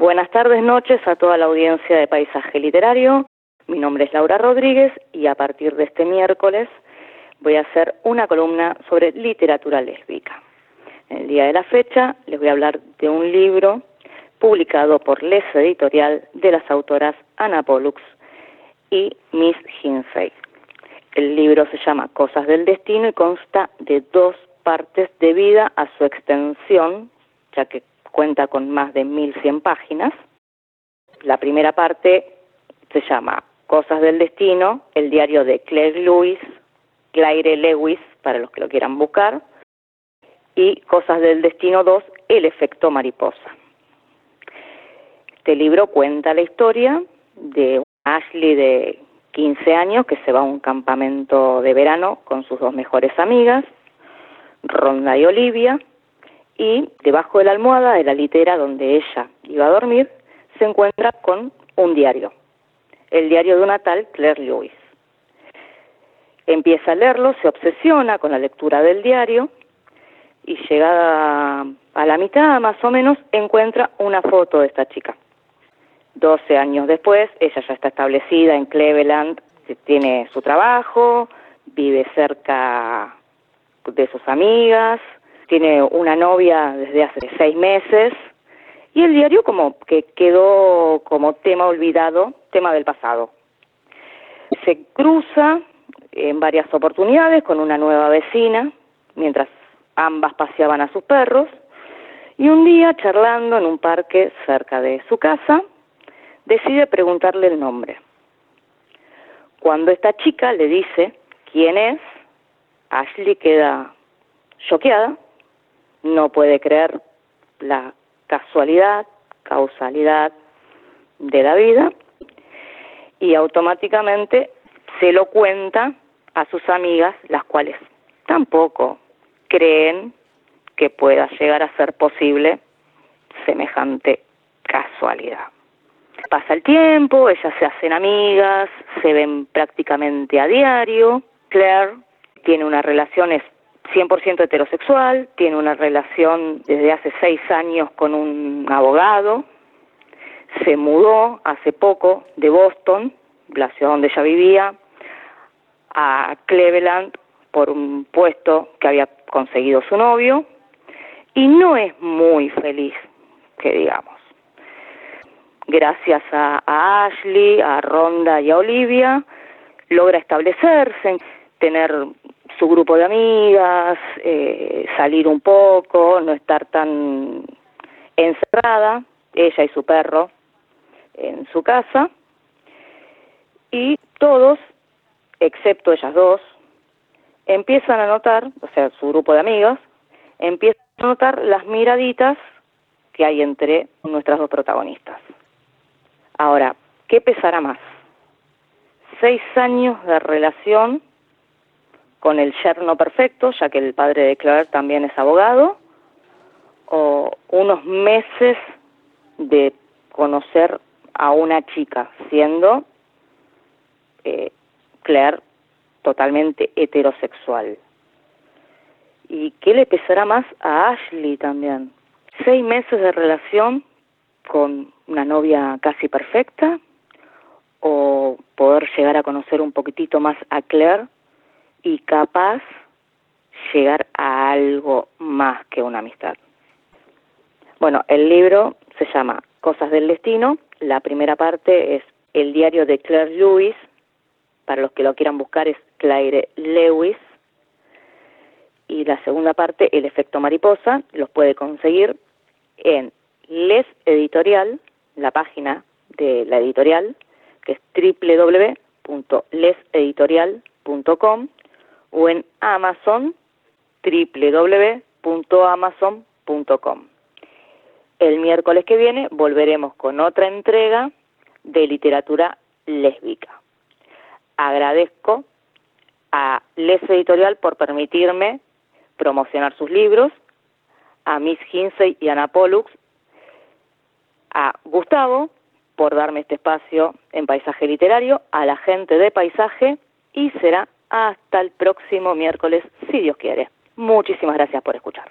Buenas tardes, noches a toda la audiencia de Paisaje Literario. Mi nombre es Laura Rodríguez y a partir de este miércoles voy a hacer una columna sobre literatura lésbica. En el día de la fecha les voy a hablar de un libro publicado por Les Editorial de las autoras Ana Pollux y Miss Hinsey. El libro se llama Cosas del Destino y consta de dos partes debido a su extensión, ya que cuenta con más de 1100 páginas. La primera parte se llama Cosas del Destino, el diario de Claire Lewis, Claire Lewis, para los que lo quieran buscar, y Cosas del Destino 2, El efecto mariposa. Este libro cuenta la historia de Ashley de 15 años que se va a un campamento de verano con sus dos mejores amigas, Ronda y Olivia, y debajo de la almohada de la litera donde ella iba a dormir se encuentra con un diario, el diario de una tal Claire Lewis. Empieza a leerlo, se obsesiona con la lectura del diario y llegada a la mitad más o menos encuentra una foto de esta chica. 12 años después, ella ya está establecida en Cleveland, tiene su trabajo, vive cerca de sus amigas, tiene una novia desde hace seis meses y el diario como que quedó como tema olvidado, tema del pasado. Se cruza en varias oportunidades con una nueva vecina mientras ambas paseaban a sus perros y un día charlando en un parque cerca de su casa decide preguntarle el nombre. Cuando esta chica le dice quién es, Ashley queda choqueada, no puede creer la casualidad, causalidad de la vida y automáticamente se lo cuenta a sus amigas, las cuales tampoco creen que pueda llegar a ser posible semejante casualidad. Pasa el tiempo, ellas se hacen amigas, se ven prácticamente a diario. Claire tiene unas relaciones 100% heterosexual, tiene una relación desde hace seis años con un abogado, se mudó hace poco de Boston, la ciudad donde ella vivía, a Cleveland por un puesto que había conseguido su novio y no es muy feliz, que digamos. Gracias a, Ashley, a Ronda y a Olivia, logra establecerse, tener su grupo de amigas, eh, salir un poco, no estar tan encerrada, ella y su perro, en su casa, y todos, excepto ellas dos, empiezan a notar, o sea, su grupo de amigas, empiezan a notar las miraditas que hay entre nuestras dos protagonistas. Ahora, ¿qué pesará más? Seis años de relación con el yerno perfecto, ya que el padre de Claire también es abogado, o unos meses de conocer a una chica, siendo eh, Claire totalmente heterosexual. ¿Y qué le pesará más a Ashley también? Seis meses de relación con una novia casi perfecta o poder llegar a conocer un poquitito más a Claire y capaz llegar a algo más que una amistad. Bueno, el libro se llama Cosas del Destino. La primera parte es el diario de Claire Lewis. Para los que lo quieran buscar es Claire Lewis. Y la segunda parte, El efecto mariposa, los puede conseguir en Les Editorial, la página de la editorial, que es www.leseditorial.com o en Amazon, www.amazon.com. El miércoles que viene volveremos con otra entrega de literatura lésbica. Agradezco a Les Editorial por permitirme promocionar sus libros, a Miss Hinsey y Ana Pollux a Gustavo por darme este espacio en Paisaje Literario, a la gente de Paisaje y será hasta el próximo miércoles, si Dios quiere. Muchísimas gracias por escuchar.